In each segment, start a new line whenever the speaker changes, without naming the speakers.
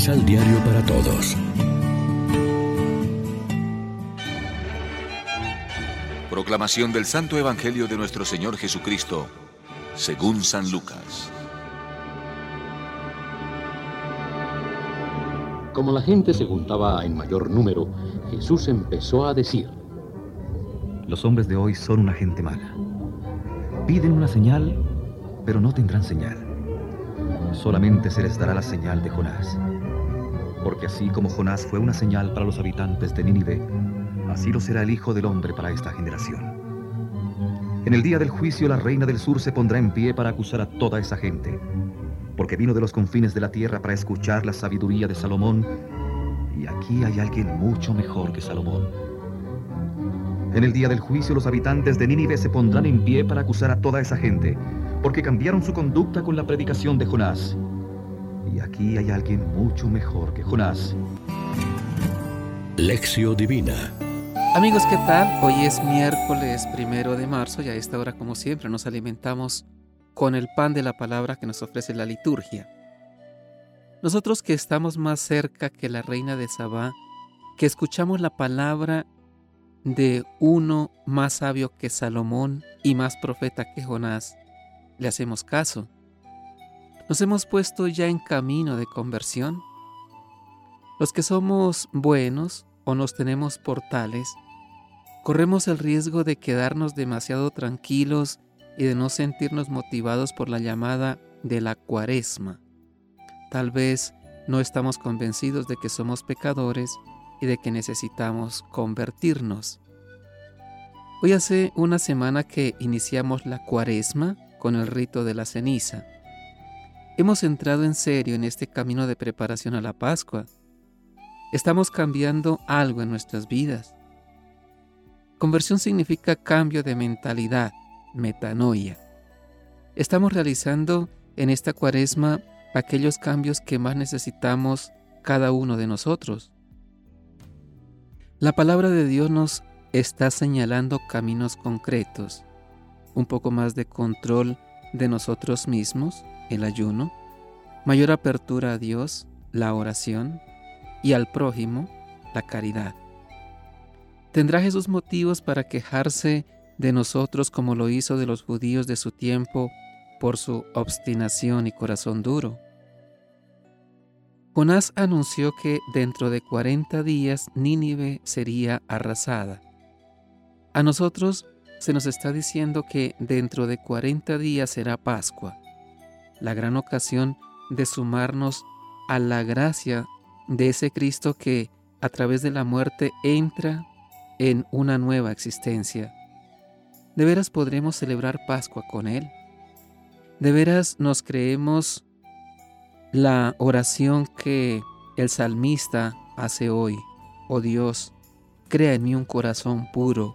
Misal Diario para Todos.
Proclamación del Santo Evangelio de nuestro Señor Jesucristo, según San Lucas.
Como la gente se juntaba en mayor número, Jesús empezó a decir,
Los hombres de hoy son una gente mala. Piden una señal, pero no tendrán señal. Solamente se les dará la señal de Jonás. Porque así como Jonás fue una señal para los habitantes de Nínive, así lo será el Hijo del Hombre para esta generación. En el día del juicio la reina del sur se pondrá en pie para acusar a toda esa gente, porque vino de los confines de la tierra para escuchar la sabiduría de Salomón, y aquí hay alguien mucho mejor que Salomón. En el día del juicio los habitantes de Nínive se pondrán en pie para acusar a toda esa gente, porque cambiaron su conducta con la predicación de Jonás. Y aquí hay alguien mucho mejor que Jonás.
Lección Divina
Amigos, ¿qué tal? Hoy es miércoles primero de marzo y a esta hora, como siempre, nos alimentamos con el pan de la palabra que nos ofrece la liturgia. Nosotros que estamos más cerca que la reina de Sabá, que escuchamos la palabra de uno más sabio que Salomón y más profeta que Jonás, le hacemos caso. Nos hemos puesto ya en camino de conversión. Los que somos buenos, o nos tenemos por tales, corremos el riesgo de quedarnos demasiado tranquilos y de no sentirnos motivados por la llamada de la cuaresma. Tal vez no estamos convencidos de que somos pecadores y de que necesitamos convertirnos. Hoy hace una semana que iniciamos la cuaresma con el rito de la ceniza. Hemos entrado en serio en este camino de preparación a la Pascua estamos cambiando algo en nuestras vidas. Conversión significa cambio de mentalidad, metanoia. Estamos realizando en esta cuaresma aquellos cambios que más necesitamos cada uno de nosotros. La palabra de Dios nos está señalando caminos concretos, un poco más de control de nosotros mismos, el ayuno, mayor apertura a Dios, la oración, y al prójimo la caridad. ¿Tendrá Jesús motivos para quejarse de nosotros como lo hizo de los judíos de su tiempo por su obstinación y corazón duro? Jonás anunció que dentro de 40 días Nínive sería arrasada. A nosotros se nos está diciendo que dentro de 40 días será Pascua, la gran ocasión de sumarnos a la gracia de ese Cristo que a través de la muerte entra en una nueva existencia. ¿De veras podremos celebrar Pascua con Él? ¿De veras nos creemos la oración que el salmista hace hoy? Oh Dios, crea en mí un corazón puro,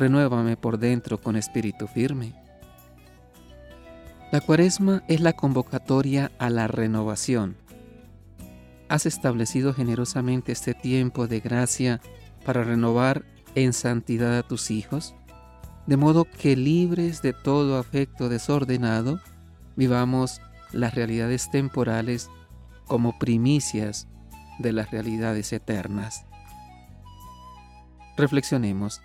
renuévame por dentro con espíritu firme. La cuaresma es la convocatoria a la renovación has establecido generosamente este tiempo de gracia para renovar en santidad a tus hijos, de modo que libres de todo afecto desordenado, vivamos las realidades temporales como primicias de las realidades eternas. Reflexionemos.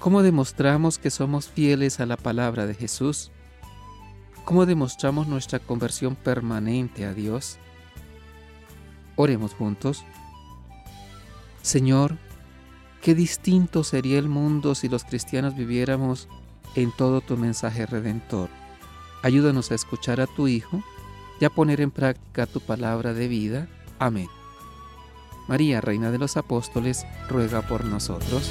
¿Cómo demostramos que somos fieles a la palabra de Jesús? ¿Cómo demostramos nuestra conversión permanente a Dios? Oremos juntos. Señor, qué distinto sería el mundo si los cristianos viviéramos en todo tu mensaje redentor. Ayúdanos a escuchar a tu Hijo y a poner en práctica tu palabra de vida. Amén. María, Reina de los Apóstoles, ruega por nosotros.